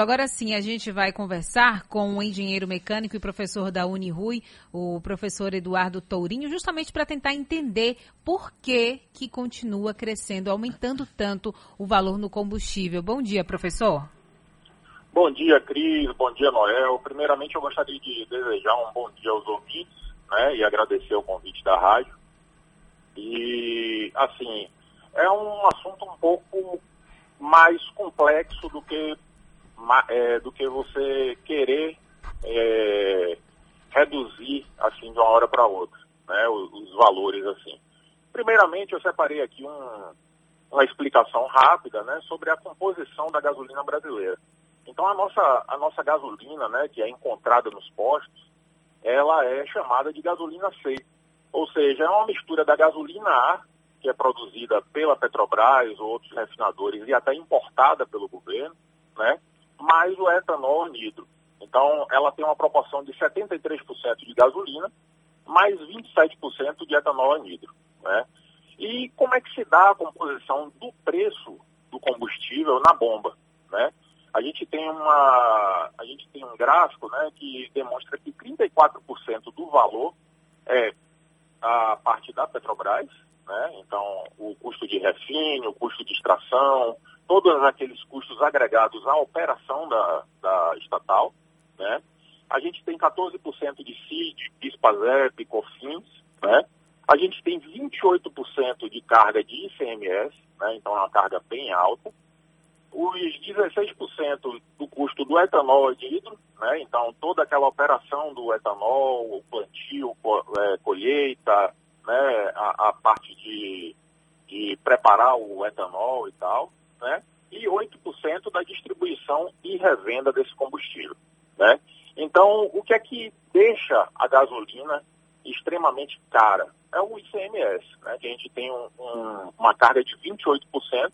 Agora sim, a gente vai conversar com o engenheiro mecânico e professor da Unirui, o professor Eduardo Tourinho, justamente para tentar entender por que, que continua crescendo, aumentando tanto o valor no combustível. Bom dia, professor. Bom dia, Cris. Bom dia, Noel. Primeiramente, eu gostaria de desejar um bom dia aos ouvintes né, e agradecer o convite da rádio. E, assim, é um assunto um pouco mais complexo do que é, do que você querer é, reduzir assim de uma hora para outra, né, os, os, valores assim. Primeiramente, eu separei aqui um, uma explicação rápida, né, sobre a composição da gasolina brasileira. Então, a nossa a nossa gasolina, né, que é encontrada nos postos, ela é chamada de gasolina C, ou seja, é uma mistura da gasolina A que é produzida pela Petrobras ou outros refinadores e até importada pelo governo, né? Mais o etanol anidro. Então, ela tem uma proporção de 73% de gasolina, mais 27% de etanol anidro. Né? E como é que se dá a composição do preço do combustível na bomba? Né? A gente tem uma, a gente tem um gráfico né, que demonstra que 34% do valor é a parte da Petrobras, né? então o custo de refino, o custo de extração, todos aqueles custos agregados à operação da, da estatal, né? A gente tem 14% de CID, PIS-PASEP, COFINS, né? A gente tem 28% de carga de ICMS, né? então é uma carga bem alta. Os 16% do custo do etanol anidro, né? então toda aquela operação do etanol, o plantio, é, colheita, né? a, a parte de, de preparar o etanol e tal né? e 8% da distribuição e revenda desse combustível. Né? Então, o que é que deixa a gasolina extremamente cara? É o ICMS, né? que a gente tem um, um, uma carga de 28%,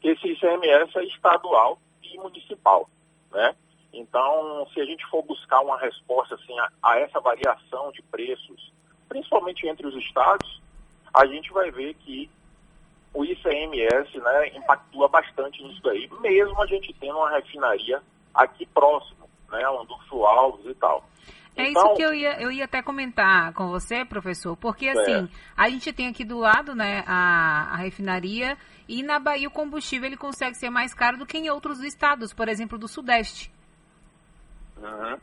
que esse ICMS é estadual e municipal. Né? Então, se a gente for buscar uma resposta assim, a, a essa variação de preços, principalmente entre os estados, a gente vai ver que o ICMS né, impactua bastante nisso daí, mesmo a gente tendo uma refinaria aqui próximo, né, do Alves e tal. É então, isso que eu ia, eu ia até comentar com você, professor, porque assim, é. a gente tem aqui do lado, né, a, a refinaria e na Bahia o combustível ele consegue ser mais caro do que em outros estados, por exemplo, do Sudeste. Uhum.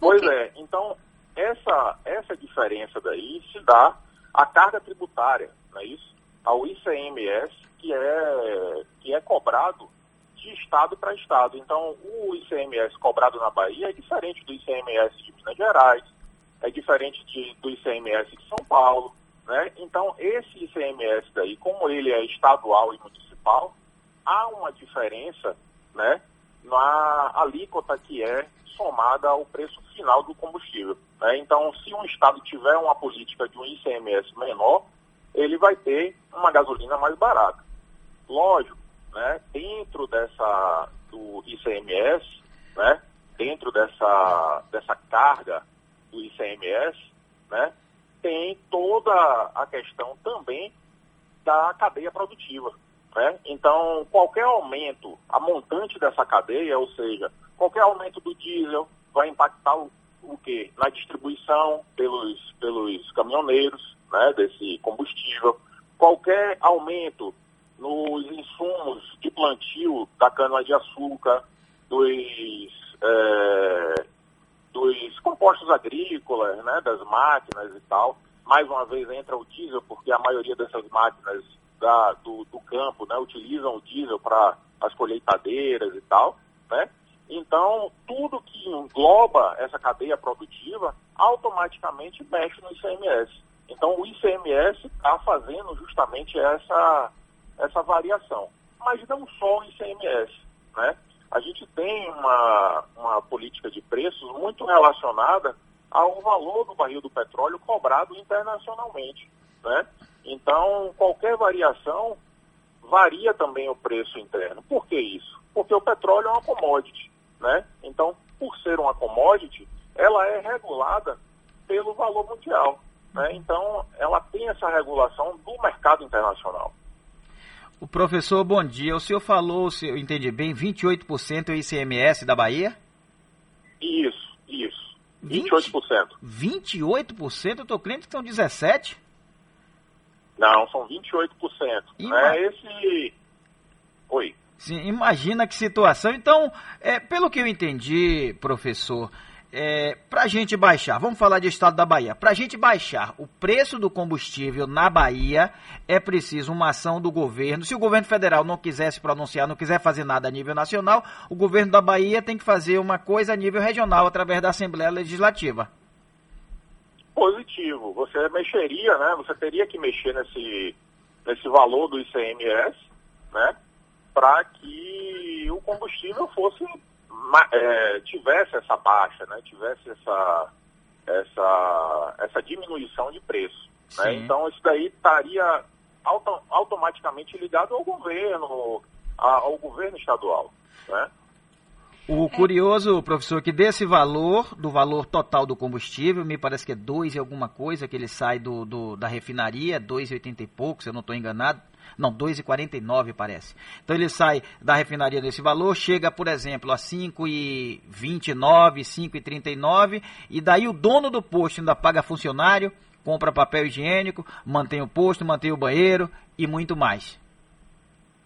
Pois é, então essa, essa diferença daí se dá à carga tributária, não é isso? Ao ICMS, que é, que é cobrado de estado para estado. Então, o ICMS cobrado na Bahia é diferente do ICMS de Minas Gerais, é diferente de, do ICMS de São Paulo. Né? Então, esse ICMS daí, como ele é estadual e municipal, há uma diferença né, na alíquota que é somada ao preço final do combustível. Né? Então, se um estado tiver uma política de um ICMS menor, ele vai ter uma gasolina mais barata. Lógico, né, dentro dessa do ICMS, né, dentro dessa, dessa carga do ICMS, né, tem toda a questão também da cadeia produtiva. Né? Então, qualquer aumento, a montante dessa cadeia, ou seja, qualquer aumento do diesel vai impactar o, o quê? Na distribuição pelos, pelos caminhoneiros, né, desse combustível, qualquer aumento nos insumos de plantio da cana-de-açúcar, dos, é, dos compostos agrícolas, né, das máquinas e tal. Mais uma vez entra o diesel, porque a maioria dessas máquinas da, do, do campo né, utilizam o diesel para as colheitadeiras e tal. Né? Então, tudo que engloba essa cadeia produtiva automaticamente mexe no ICMS. Então, o ICMS está fazendo justamente essa, essa variação. Mas não só o ICMS. Né? A gente tem uma, uma política de preços muito relacionada ao valor do barril do petróleo cobrado internacionalmente. Né? Então, qualquer variação varia também o preço interno. Por que isso? Porque o petróleo é uma commodity. Né? Então, por ser uma commodity, ela é regulada pelo valor mundial. Né? Então, ela tem essa regulação do mercado internacional. O professor, bom dia. O senhor falou, se eu entendi bem, 28% é o ICMS da Bahia? Isso, isso. 28%. 28%? Eu estou crendo que são 17%. Não, são 28%. Ima... É esse. Oi. Sim, imagina que situação. Então, é, pelo que eu entendi, professor, é, para a gente baixar, vamos falar de estado da Bahia, para a gente baixar o preço do combustível na Bahia, é preciso uma ação do governo. Se o governo federal não quiser se pronunciar, não quiser fazer nada a nível nacional, o governo da Bahia tem que fazer uma coisa a nível regional através da Assembleia Legislativa. Positivo. Você mexeria, né? Você teria que mexer nesse, nesse valor do ICMS, né? Para que o combustível fosse é, tivesse essa baixa, né, tivesse essa, essa, essa diminuição de preço. Né? Então, isso daí estaria auto, automaticamente ligado ao governo, ao governo estadual. Né? O curioso, professor, que desse valor, do valor total do combustível, me parece que é 2 e alguma coisa, que ele sai do, do da refinaria, 2,80 e pouco, se eu não estou enganado, não, 2,49 parece. Então ele sai da refinaria desse valor, chega, por exemplo, a 5,29, 5,39 e daí o dono do posto ainda paga funcionário, compra papel higiênico, mantém o posto, mantém o banheiro e muito mais.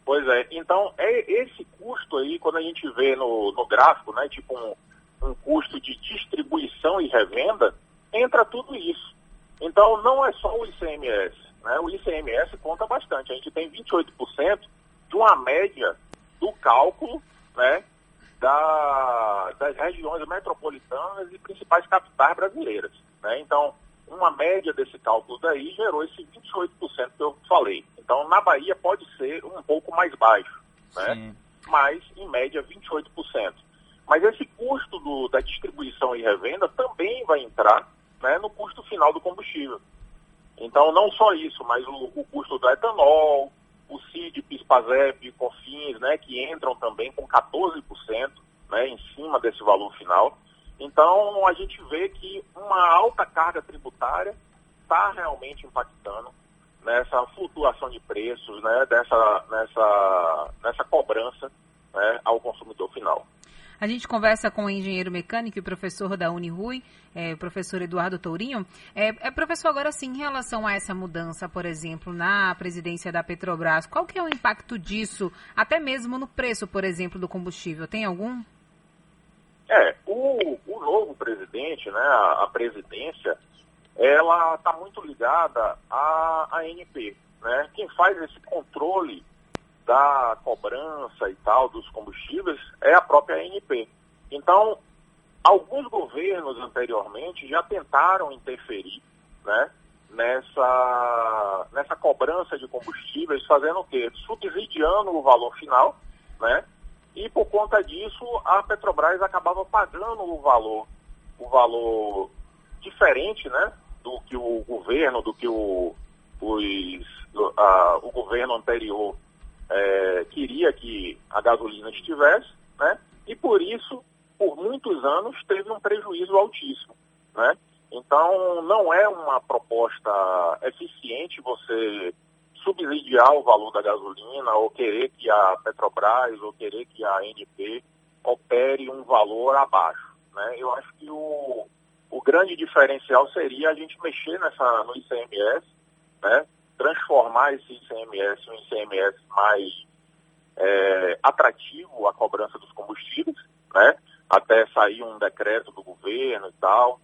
Pois é, então é esse custo aí, quando a gente vê no, no gráfico, né, tipo um, um custo de distribuição e revenda, entra tudo isso. Então não é só o ICMS, né? O ICMS conta bastante. A gente tem 28% de uma média do cálculo né, da, das regiões metropolitanas e principais capitais brasileiras. Né? Então, uma média desse cálculo daí gerou esse 28% que eu falei. Então, na Bahia pode ser um pouco mais baixo, né? mas, em média, 28%. Mas esse custo do, da distribuição e revenda também vai entrar né, no custo final do combustível. Então, não só isso, mas o, o custo do etanol, o CID, PIS-PASEP, COFINS, né, que entram também com 14% né, em cima desse valor final. Então, a gente vê que uma alta carga tributária está realmente impactando nessa flutuação de preços, né, dessa, nessa, nessa cobrança né, ao consumidor final. A gente conversa com o engenheiro mecânico e professor da Unirui, é, o professor Eduardo Tourinho. É, é, professor, agora sim, em relação a essa mudança, por exemplo, na presidência da Petrobras, qual que é o impacto disso, até mesmo no preço, por exemplo, do combustível? Tem algum? É, o, o novo presidente, né, a, a presidência, ela está muito ligada à ANP. Né? Quem faz esse controle da cobrança e tal dos combustíveis é a própria ANP. Então, alguns governos anteriormente já tentaram interferir né, nessa, nessa cobrança de combustíveis, fazendo o quê? Subsidiando o valor final, né? E por conta disso, a Petrobras acabava pagando o valor, o valor diferente, né? Do que o governo, do que o, os, o governo anterior é, queria que a gasolina estivesse, né? E por isso, por muitos anos, teve um prejuízo altíssimo, né? Então, não é uma proposta eficiente você subsidiar o valor da gasolina ou querer que a Petrobras ou querer que a ANP opere um valor abaixo, né? Eu acho que o, o grande diferencial seria a gente mexer nessa, no ICMS, né? Transformar esse ICMS em um ICMS mais é, atrativo à cobrança dos combustíveis, né? até sair um decreto do governo e tal,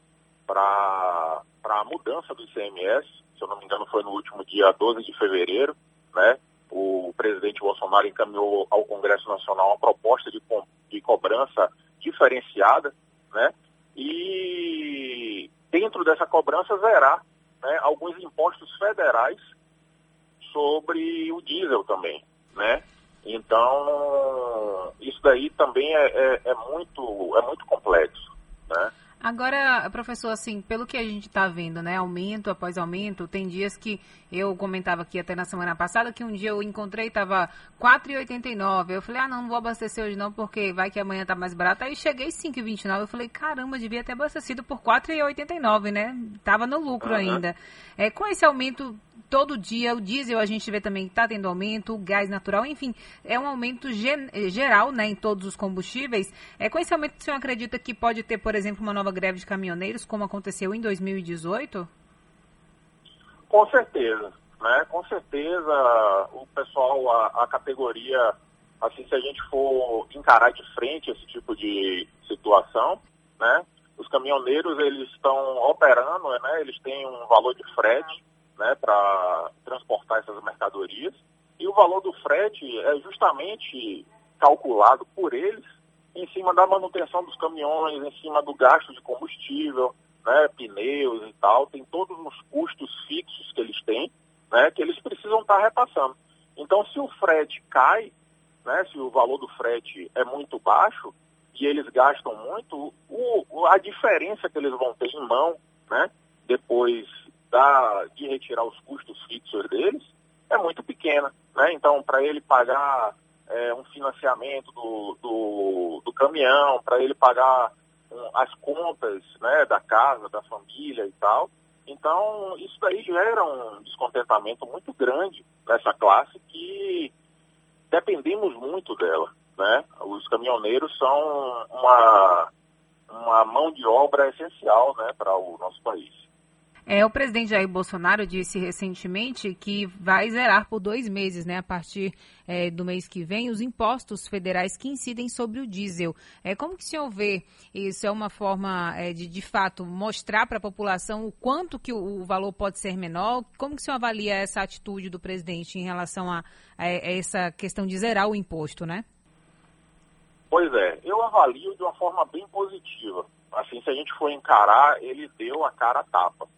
para a mudança do ICMS, se eu não me engano foi no último dia 12 de fevereiro, né? o presidente Bolsonaro encaminhou ao Congresso Nacional uma proposta de, de cobrança diferenciada, né? e dentro dessa cobrança zerar né, alguns impostos federais sobre o diesel também, né? Então, isso daí também é, é, é muito, é muito complexo, né? Agora, professor, assim, pelo que a gente está vendo, né, aumento após aumento, tem dias que eu comentava aqui até na semana passada que um dia eu encontrei estava 4,89. Eu falei, ah, não, não vou abastecer hoje não, porque vai que amanhã tá mais barato. Aí cheguei 5,29. Eu falei, caramba, devia ter abastecido por 4,89, né? Tava no lucro uhum. ainda. É, com esse aumento todo dia, o diesel a gente vê também que está tendo aumento, o gás natural, enfim, é um aumento gen geral né, em todos os combustíveis. É, com esse aumento, o senhor acredita que pode ter, por exemplo, uma nova greve de caminhoneiros, como aconteceu em 2018? Com certeza, né? Com certeza o pessoal, a, a categoria, assim, se a gente for encarar de frente esse tipo de situação, né? Os caminhoneiros, eles estão operando, né? Eles têm um valor de frete, né, para transportar essas mercadorias. E o valor do frete é justamente calculado por eles em cima da manutenção dos caminhões, em cima do gasto de combustível, né, pneus e tal. Tem todos os custos fixos que eles têm, né, que eles precisam estar repassando. Então, se o frete cai, né, se o valor do frete é muito baixo e eles gastam muito, o, a diferença que eles vão ter em mão, né, depois da, de retirar os custos fixos deles é muito pequena. Né? Então, para ele pagar é, um financiamento do, do, do caminhão, para ele pagar um, as contas né, da casa, da família e tal. Então, isso daí gera um descontentamento muito grande nessa classe que dependemos muito dela. Né? Os caminhoneiros são uma, uma mão de obra essencial né, para o nosso país. É, o presidente Jair Bolsonaro disse recentemente que vai zerar por dois meses, né, a partir é, do mês que vem, os impostos federais que incidem sobre o diesel. É, como que o senhor vê isso? É uma forma é, de, de fato, mostrar para a população o quanto que o, o, valor pode ser menor? Como que o senhor avalia essa atitude do presidente em relação a, a, a essa questão de zerar o imposto, né? Pois é, eu avalio de uma forma bem positiva. Assim, se a gente for encarar, ele deu a cara a tapa?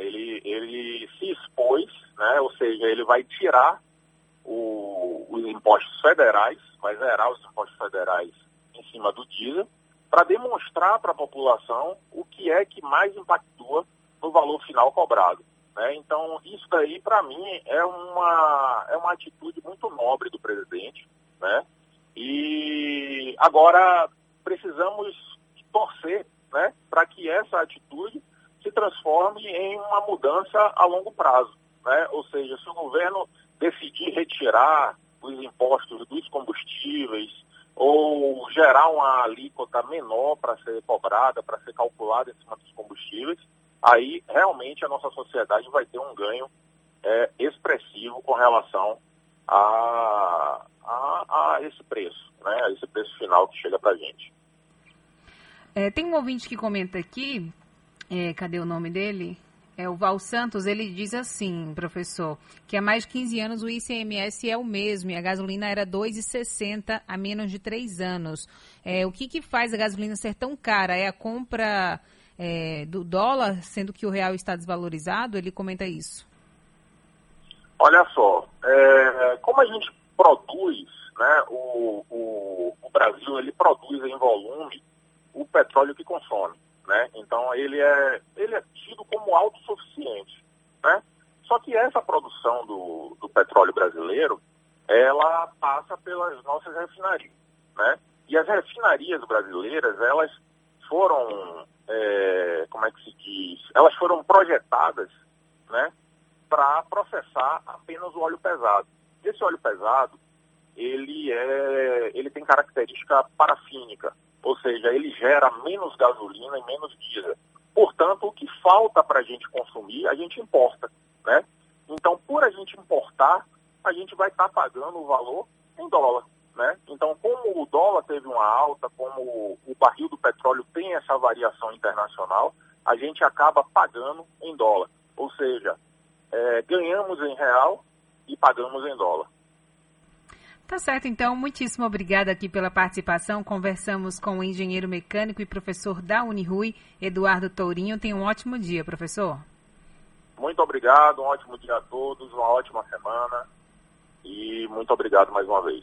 Ele, ele se expôs, né? Ou seja, ele vai tirar o, os impostos federais, vai zerar os impostos federais em cima do diesel, para demonstrar para a população o que é que mais impactua no valor final cobrado. Né? Então, isso daí, para mim, é uma, é uma atitude muito nobre do presidente. Né? E agora precisamos torcer né, para que essa atitude se transforme em uma mudança a longo prazo. Né? Ou seja, se o governo decidir retirar os impostos dos combustíveis ou gerar uma alíquota menor para ser cobrada, para ser calculada em cima dos combustíveis, aí realmente a nossa sociedade vai ter um ganho é, expressivo com relação a, a, a, esse preço, né? a esse preço final que chega para a gente. É, tem um ouvinte que comenta aqui é, cadê o nome dele? É o Val Santos, ele diz assim, professor, que há mais de 15 anos o ICMS é o mesmo e a gasolina era 2,60 há menos de 3 anos. É, o que, que faz a gasolina ser tão cara? É a compra é, do dólar, sendo que o real está desvalorizado? Ele comenta isso. Olha só, é, como a gente produz, né, o, o, o Brasil ele produz em volume o petróleo que consome. Né? Então ele é, ele é tido como autossuficiente. Né? Só que essa produção do, do petróleo brasileiro, ela passa pelas nossas refinarias. Né? E as refinarias brasileiras, elas foram, é, como é que se diz, elas foram projetadas né, para processar apenas o óleo pesado. Esse óleo pesado, ele, é, ele tem característica parafínica, ou seja, ele gera menos gasolina e menos diesel. Portanto, o que falta para a gente consumir, a gente importa. Né? Então, por a gente importar, a gente vai estar tá pagando o valor em dólar. Né? Então, como o dólar teve uma alta, como o barril do petróleo tem essa variação internacional, a gente acaba pagando em dólar. Ou seja, é, ganhamos em real e pagamos em dólar. Tá certo, então, muitíssimo obrigada aqui pela participação. Conversamos com o engenheiro mecânico e professor da Unirui, Eduardo Tourinho. Tenha um ótimo dia, professor. Muito obrigado, um ótimo dia a todos, uma ótima semana e muito obrigado mais uma vez.